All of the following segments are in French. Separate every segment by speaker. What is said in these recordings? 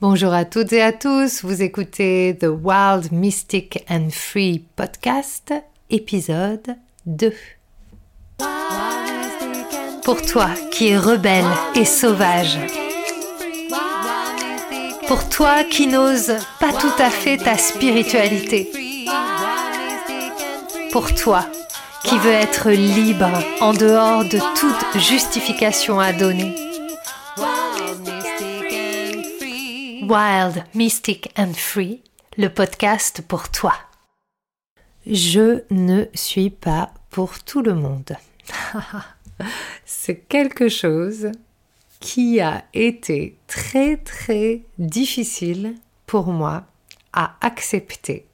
Speaker 1: Bonjour à toutes et à tous, vous écoutez The Wild Mystic and Free podcast, épisode 2. Pour toi qui es rebelle et sauvage, pour toi qui n'ose pas tout à fait ta spiritualité, pour toi qui veux être libre en dehors de toute justification à donner Wild, Mystic and Free, le podcast pour toi. Je ne suis pas pour tout le monde. C'est quelque chose qui a été très très difficile pour moi à accepter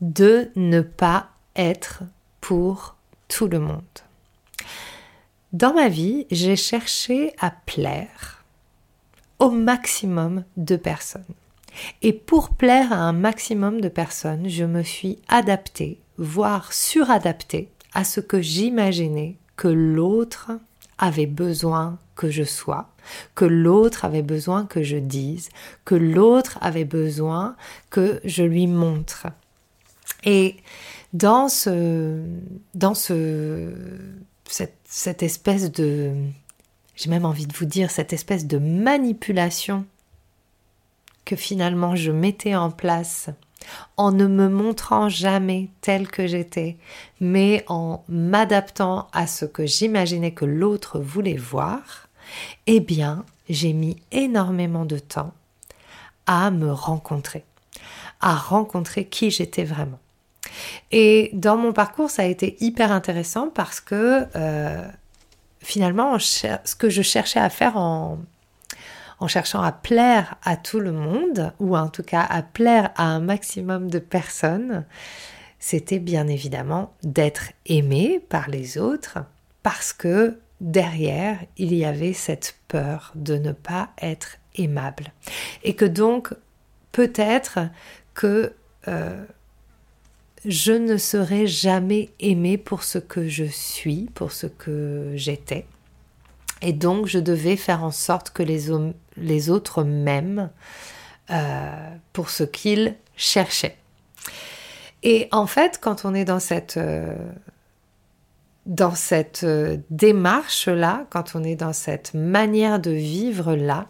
Speaker 1: de ne pas être pour tout le monde. Dans ma vie, j'ai cherché à plaire au maximum de personnes. Et pour plaire à un maximum de personnes, je me suis adaptée, voire suradaptée à ce que j'imaginais que l'autre avait besoin que je sois, que l'autre avait besoin que je dise, que l'autre avait besoin que je lui montre. Et dans ce, dans ce, cette, cette espèce de, j'ai même envie de vous dire, cette espèce de manipulation que finalement je mettais en place en ne me montrant jamais telle que j'étais, mais en m'adaptant à ce que j'imaginais que l'autre voulait voir, eh bien, j'ai mis énormément de temps à me rencontrer, à rencontrer qui j'étais vraiment. Et dans mon parcours, ça a été hyper intéressant parce que euh, finalement, ce que je cherchais à faire en, cherchant à plaire à tout le monde, ou en tout cas à plaire à un maximum de personnes, c'était bien évidemment d'être aimé par les autres, parce que derrière, il y avait cette peur de ne pas être aimable. Et que donc, peut-être que euh, je ne serai jamais aimée pour ce que je suis, pour ce que j'étais. Et donc, je devais faire en sorte que les, autres m'aiment euh, pour ce qu'ils cherchaient. Et en fait, quand on est dans cette, euh, euh, démarche-là, quand on est dans cette manière de vivre-là,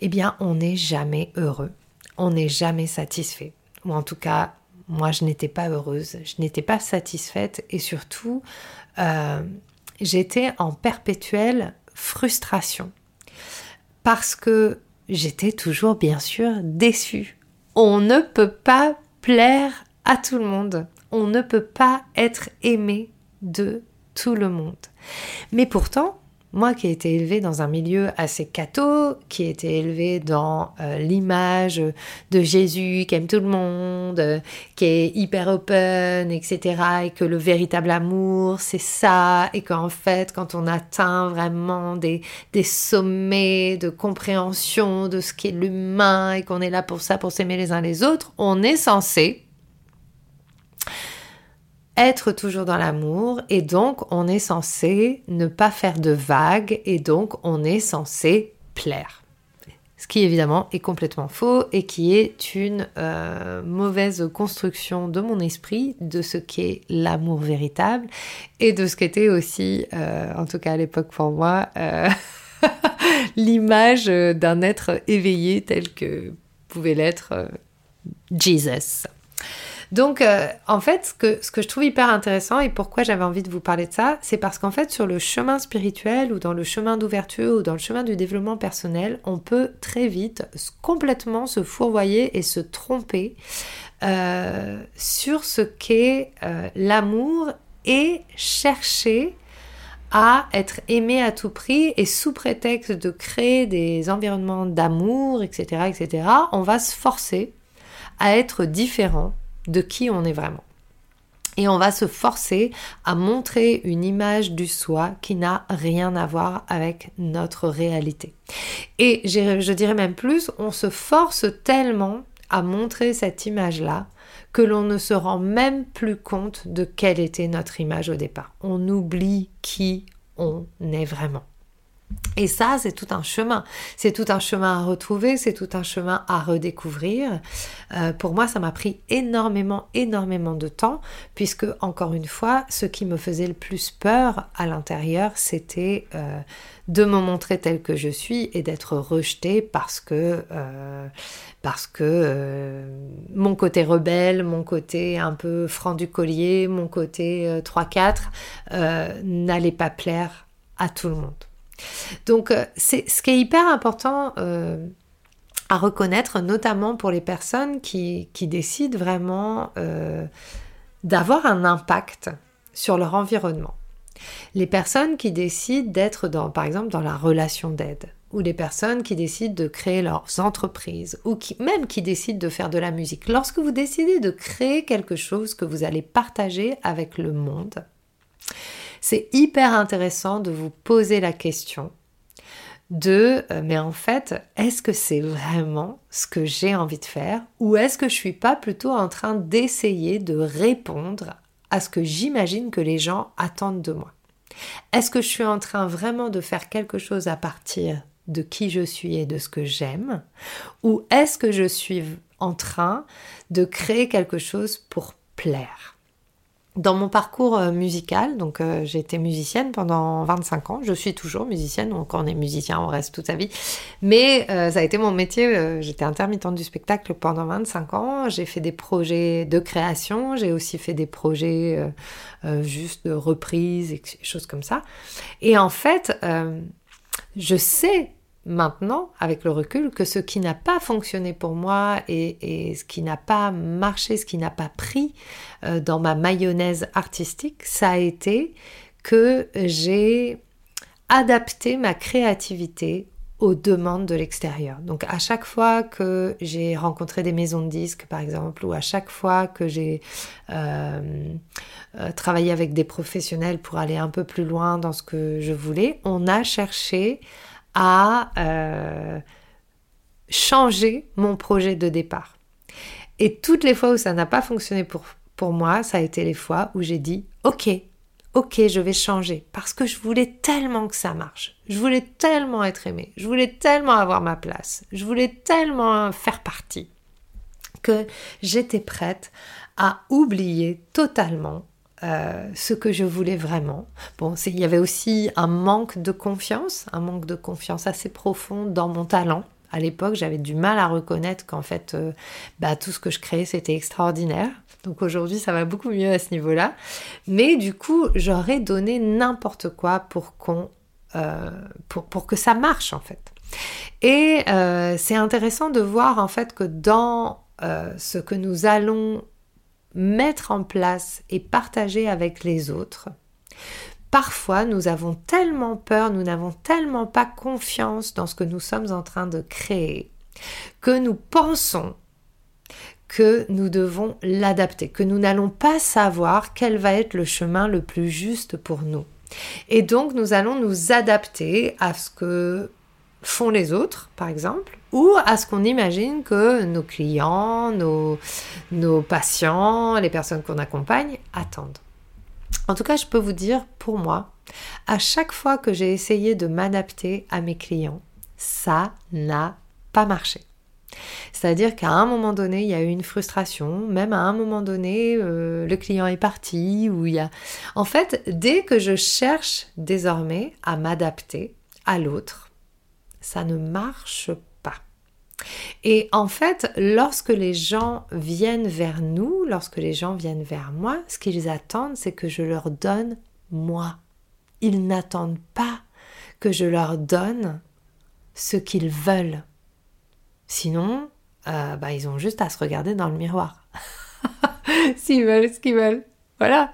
Speaker 1: eh bien, on n'est jamais heureux, on n'est jamais satisfait. Ou en tout cas, moi, je n'étais pas heureuse, je n'étais pas satisfaite et surtout, euh, j'étais en perpétuelle frustration parce que j'étais toujours, bien sûr, déçue. On ne peut pas plaire à tout le monde. On ne peut pas être aimé de tout le monde. Mais pourtant, moi qui ai été élevée dans un milieu assez catho, qui ai été élevée dans euh, l'image de Jésus qui aime tout le monde, euh, qui est hyper open, etc., et que le véritable amour, c'est ça, et qu'en fait, quand on atteint vraiment des, des sommets de compréhension de ce qu'est l'humain, et qu'on est là pour ça, pour s'aimer les uns les autres, on est censé être toujours dans l'amour et donc on est censé ne pas faire de vagues et donc on est censé plaire. Ce qui évidemment est complètement faux et qui est une euh, mauvaise construction de mon esprit de ce qu'est l'amour véritable et de ce qu'était aussi, euh, en tout cas à l'époque pour moi, euh, l'image d'un être éveillé tel que pouvait l'être Jesus. Donc, euh, en fait, ce que, je trouve hyper intéressant et pourquoi j'avais envie de vous parler de ça, c'est parce qu'en fait, sur le chemin spirituel ou dans le chemin d'ouverture ou dans le chemin du développement personnel, on peut très vite complètement se fourvoyer et se tromper euh, sur ce qu'est euh, l'amour et chercher à être aimé à tout prix et sous prétexte de créer des environnements d'amour, etc., etc., on va se forcer à être différent de qui on est vraiment. Et on va se forcer à montrer une image du soi qui n'a rien à voir avec notre réalité. Et je dirais même plus, on se force tellement à montrer cette image-là que l'on ne se rend même plus compte de quelle était notre image au départ. On oublie qui on est vraiment. Et ça, c'est tout un chemin. C'est tout un chemin à retrouver, c'est tout un chemin à redécouvrir. Euh, pour moi, ça m'a pris énormément, énormément de temps, puisque, encore une fois, ce qui me faisait le plus peur à l'intérieur, c'était euh, de me montrer tel que je suis et d'être rejetée parce que, euh, parce que mon côté rebelle, mon côté un peu franc du collier, mon côté 3-4 n'allait pas plaire à tout le monde. Donc, euh, c'est ce qui est hyper important euh, à reconnaître, notamment pour les personnes qui, décident vraiment euh, d'avoir un impact sur leur environnement. Les personnes qui décident d'être, dans, par exemple, dans la relation d'aide, ou les personnes qui décident de créer leurs entreprises, ou qui, même qui décident de faire de la musique. Lorsque vous décidez de créer quelque chose que vous allez partager avec le monde, c'est hyper intéressant de vous poser la question de euh, mais en fait, est-ce que c'est vraiment ce que j'ai envie de faire ou est-ce que je suis pas plutôt en train d'essayer de répondre à ce que j'imagine que les gens attendent de moi? Est-ce que je suis en train vraiment de faire quelque chose à partir de qui je suis et de ce que j'aime ou est-ce que je suis en train de créer quelque chose pour plaire? Dans mon parcours euh, musical, donc euh, j'ai été musicienne pendant 25 ans, je suis toujours musicienne, donc quand on est musicien, on reste toute sa vie. Mais euh, ça a été mon métier, j'étais intermittente du spectacle pendant 25 ans, j'ai fait des projets de création, j'ai aussi fait des projets juste de reprise et choses comme ça. Et en fait, je sais maintenant, avec le recul, que ce qui n'a pas fonctionné pour moi et, ce qui n'a pas marché, ce qui n'a pas pris euh, dans ma mayonnaise artistique, ça a été que j'ai adapté ma créativité aux demandes de l'extérieur. Donc à chaque fois que j'ai rencontré des maisons de disques, par exemple, ou à chaque fois que j'ai euh, euh, travaillé avec des professionnels pour aller un peu plus loin dans ce que je voulais, on a cherché à euh, changer mon projet de départ. Et toutes les fois où ça n'a pas fonctionné pour, pour moi, ça a été les fois où j'ai dit ok, ok, je vais changer parce que je voulais tellement que ça marche. Je voulais tellement être aimée. Je voulais tellement avoir ma place. Je voulais tellement faire partie que j'étais prête à oublier totalement euh, ce que je voulais vraiment. Bon, il y avait aussi un manque de confiance, un manque de confiance assez profond dans mon talent. À l'époque, j'avais du mal à reconnaître qu'en fait, euh, bah, tout ce que je créais, c'était extraordinaire. Donc aujourd'hui, ça va beaucoup mieux à ce niveau-là. Mais du coup, j'aurais donné n'importe quoi pour qu'on, euh, pour, pour, que ça marche en fait. Et c'est intéressant de voir en fait que dans ce que nous allons mettre en place et partager avec les autres, parfois nous avons tellement peur, nous n'avons tellement pas confiance dans ce que nous sommes en train de créer, que nous pensons que nous devons l'adapter, que nous n'allons pas savoir quel va être le chemin le plus juste pour nous. Et donc nous allons nous adapter à ce que font les autres, par exemple, ou à ce qu'on imagine que nos clients, nos, patients, les personnes qu'on accompagne attendent. En tout cas, je peux vous dire, pour moi, à chaque fois que j'ai essayé de m'adapter à mes clients, ça n'a pas marché. C'est-à-dire qu'à un moment donné, il y a eu une frustration, même à un moment donné, euh, le client est parti, ou il y a... En fait, dès que je cherche désormais à m'adapter à l'autre, ça ne marche. Et en fait, lorsque les gens viennent vers nous, lorsque les gens viennent vers moi, ce qu'ils attendent, c'est que je leur donne moi. Ils n'attendent pas que je leur donne ce qu'ils veulent. Sinon, euh, bah, ils ont juste à se regarder dans le miroir. S'ils veulent ce qu'ils veulent. Voilà.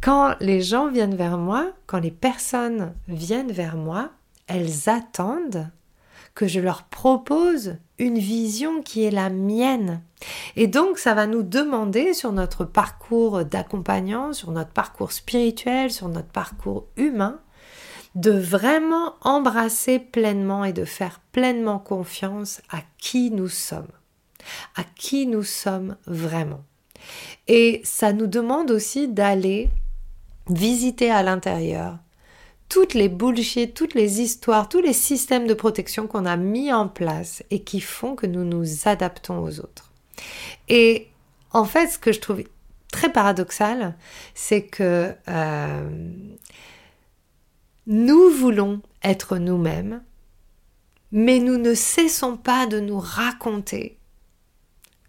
Speaker 1: Quand les gens viennent vers moi, quand les personnes viennent vers moi, elles attendent que je leur propose une vision qui est la mienne. Et donc, ça va nous demander sur notre parcours d'accompagnant, sur notre parcours spirituel, sur notre parcours humain, de vraiment embrasser pleinement et de faire pleinement confiance à qui nous sommes, à qui nous sommes vraiment. Et ça nous demande aussi d'aller visiter à l'intérieur toutes les bullshit, toutes les histoires, tous les systèmes de protection qu'on a mis en place et qui font que nous nous adaptons aux autres. Et en fait, ce que je trouve très paradoxal, c'est que euh, nous voulons être nous-mêmes, mais nous ne cessons pas de nous raconter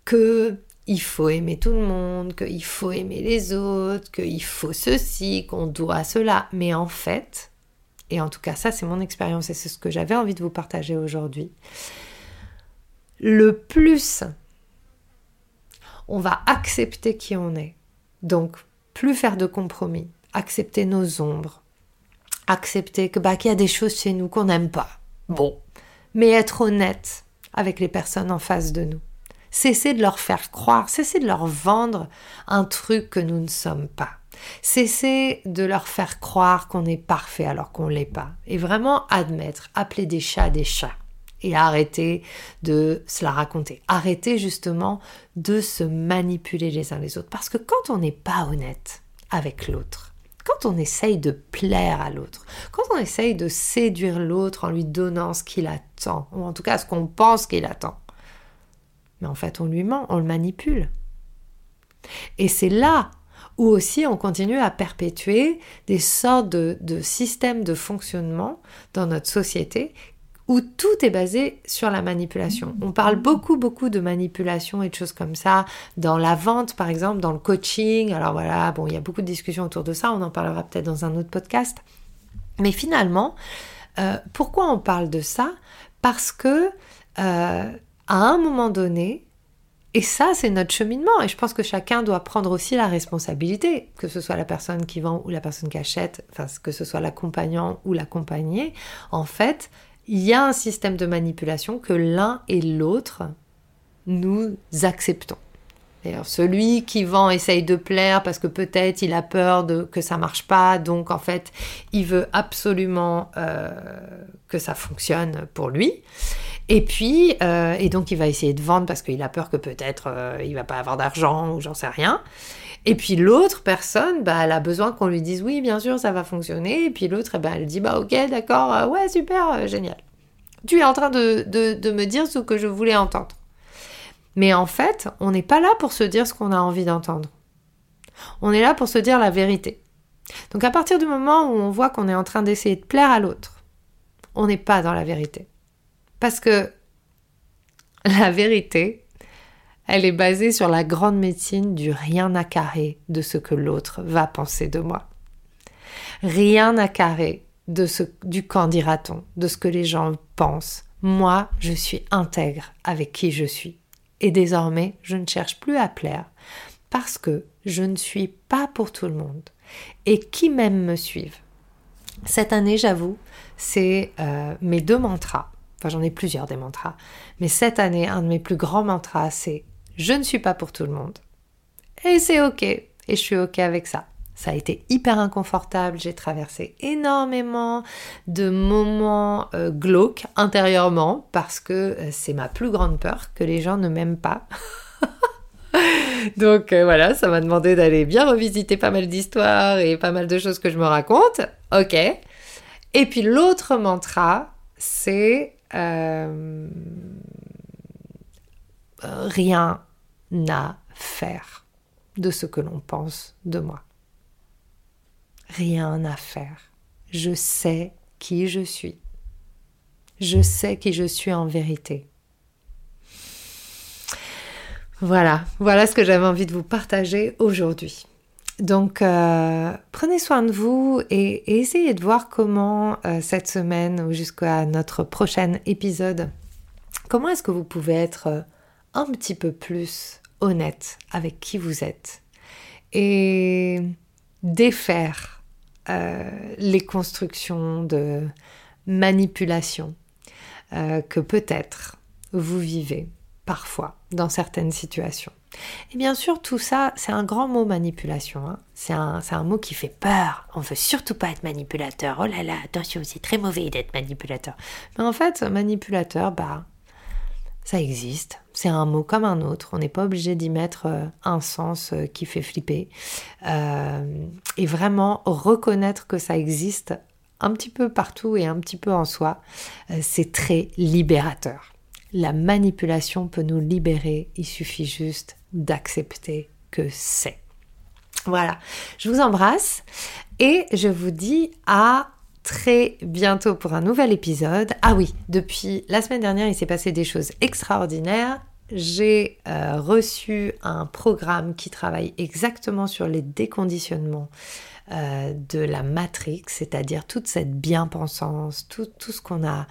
Speaker 1: que il faut aimer tout le monde, qu'il faut aimer les autres, qu'il faut ceci, qu'on doit cela. Mais en fait, et en tout cas ça c'est mon expérience et c'est ce que j'avais envie de vous partager aujourd'hui, le plus on va accepter qui on est, donc plus faire de compromis, accepter nos ombres, accepter que bah, qu'il y a des choses chez nous qu'on n'aime pas. Bon, mais être honnête avec les personnes en face de nous. Cesser de leur faire croire, cesser de leur vendre un truc que nous ne sommes pas. Cesser de leur faire croire qu'on est parfait alors qu'on l'est pas. Et vraiment admettre, appeler des chats des chats. Et arrêter de se la raconter. Arrêter justement de se manipuler les uns les autres. Parce que quand on n'est pas honnête avec l'autre, quand on essaye de plaire à l'autre, quand on essaye de séduire l'autre en lui donnant ce qu'il attend, ou en tout cas ce qu'on pense qu'il attend, mais en fait on lui ment, on le manipule. Et c'est là où aussi on continue à perpétuer des sortes de, systèmes de fonctionnement dans notre société où tout est basé sur la manipulation. On parle beaucoup, beaucoup de manipulation et de choses comme ça dans la vente, par exemple, dans le coaching. Alors voilà, bon, il y a beaucoup de discussions autour de ça, on en parlera peut-être dans un autre podcast. Mais finalement, euh, pourquoi on parle de ça? Parce que euh, à un moment donné, et ça, c'est notre cheminement. Et je pense que chacun doit prendre aussi la responsabilité, que ce soit la personne qui vend ou la personne qui achète, enfin, que ce soit l'accompagnant ou l'accompagné. En fait, il y a un système de manipulation que l'un et l'autre nous acceptons. Celui qui vend essaye de plaire parce que peut-être il a peur que ça marche pas, donc en fait il veut absolument euh, que ça fonctionne pour lui. Et puis, euh, et donc il va essayer de vendre parce qu'il a peur que peut-être euh, il va pas avoir d'argent ou j'en sais rien. Et puis l'autre personne, bah, elle a besoin qu'on lui dise oui, bien sûr, ça va fonctionner. Et puis l'autre, eh ben, elle dit bah ok, d'accord, ouais, super, génial. Tu es en train de, de, me dire ce que je voulais entendre. Mais en fait, on n'est pas là pour se dire ce qu'on a envie d'entendre. On est là pour se dire la vérité. Donc à partir du moment où on voit qu'on est en train d'essayer de plaire à l'autre, on n'est pas dans la vérité. Parce que la vérité, elle est basée sur la grande médecine du rien à carré de ce que l'autre va penser de moi. Rien à carré de ce, du quand dira-t-on, de ce que les gens pensent. Moi, je suis intègre avec qui je suis. Et désormais, je ne cherche plus à plaire parce que je ne suis pas pour tout le monde. Et qui m'aime me suive? Cette année, j'avoue, c'est euh, mes deux mantras. Enfin, j'en ai plusieurs des mantras. Mais cette année, un de mes plus grands mantras, c'est je ne suis pas pour tout le monde. Et c'est ok. Et je suis ok avec ça. Ça a été hyper inconfortable. J'ai traversé énormément de moments euh, glauques intérieurement parce que euh, c'est ma plus grande peur que les gens ne m'aiment pas. Donc euh, voilà, ça m'a demandé d'aller bien revisiter pas mal d'histoires et pas mal de choses que je me raconte. Ok. Et puis l'autre mantra, c'est rien à faire de ce que l'on pense de moi. Rien à faire. Je sais qui je suis. Je sais qui je suis en vérité. Voilà, voilà ce que j'avais envie de vous partager aujourd'hui. Donc, euh, prenez soin de vous et, essayez de voir comment euh, cette semaine ou jusqu'à notre prochain épisode, comment est-ce que vous pouvez être euh, un petit peu plus honnête avec qui vous êtes et défaire euh, les constructions de manipulation euh, que peut-être vous vivez parfois dans certaines situations. Et bien sûr, tout ça, c'est un grand mot manipulation. Hein. C'est un, un, mot qui fait peur. On veut surtout pas être manipulateur. Oh là là, attention, c'est très mauvais d'être manipulateur. Mais en fait, manipulateur, bah, ça existe. C'est un mot comme un autre. On n'est pas obligé d'y mettre euh, un sens euh, qui fait flipper. Euh, et vraiment reconnaître que ça existe un petit peu partout et un petit peu en soi, c'est très libérateur. La manipulation peut nous libérer, il suffit juste d'accepter que c'est. Voilà, je vous embrasse et je vous dis à très bientôt pour un nouvel épisode. Ah oui, depuis la semaine dernière, il s'est passé des choses extraordinaires. J'ai euh, reçu un programme qui travaille exactement sur les déconditionnements euh, de la matrix, c'est-à-dire toute cette bien-pensance, tout, ce qu'on a,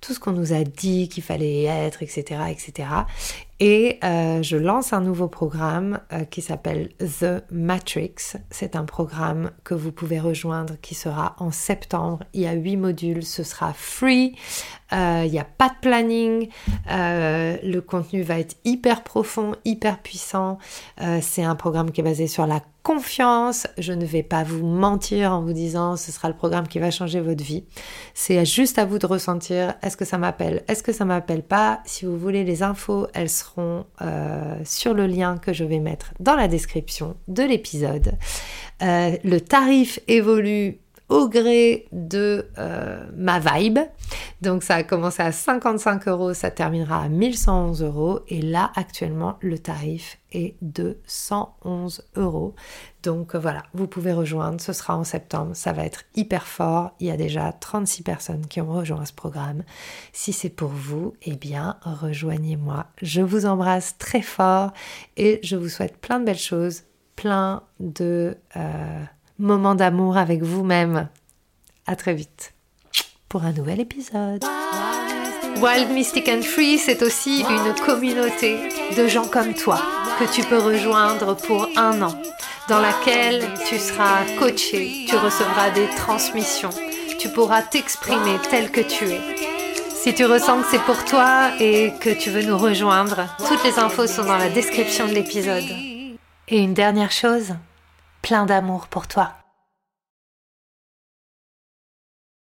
Speaker 1: tout ce qu'on nous a dit qu'il fallait être, etc., etc. Et euh, je lance un nouveau programme euh, qui s'appelle The Matrix. C'est un programme que vous pouvez rejoindre qui sera en septembre. Il y a huit modules, ce sera free. Euh, il n'y a pas de planning. le contenu va être hyper profond, hyper puissant. C'est un programme qui est basé sur la confiance. Je ne vais pas vous mentir en vous disant ce sera le programme qui va changer votre vie. C'est juste à vous de ressentir est-ce que ça m'appelle, est-ce que ça m'appelle pas? Si vous voulez les infos, elles euh, sur le lien que je vais mettre dans la description de l'épisode. Euh, le tarif évolue au gré de euh, ma vibe. Donc ça a commencé à 55 euros, ça terminera à 1111 euros. Et là, actuellement, le tarif est de 111 euros. Donc voilà, vous pouvez rejoindre, ce sera en septembre, ça va être hyper fort. Il y a déjà 36 personnes qui ont rejoint ce programme. Si c'est pour vous, eh bien, rejoignez-moi. Je vous embrasse très fort et je vous souhaite plein de belles choses, plein de... Euh, moment d'amour avec vous-même. À très vite pour un nouvel épisode. Wild Mystic and Free, c'est aussi une communauté de gens comme toi que tu peux rejoindre pour un an, dans laquelle tu seras coaché, tu recevras des transmissions, tu pourras t'exprimer tel que tu es. Si tu ressens que c'est pour toi et que tu veux nous rejoindre, toutes les infos sont dans la description de l'épisode. Et une dernière chose, plein d'amour pour toi.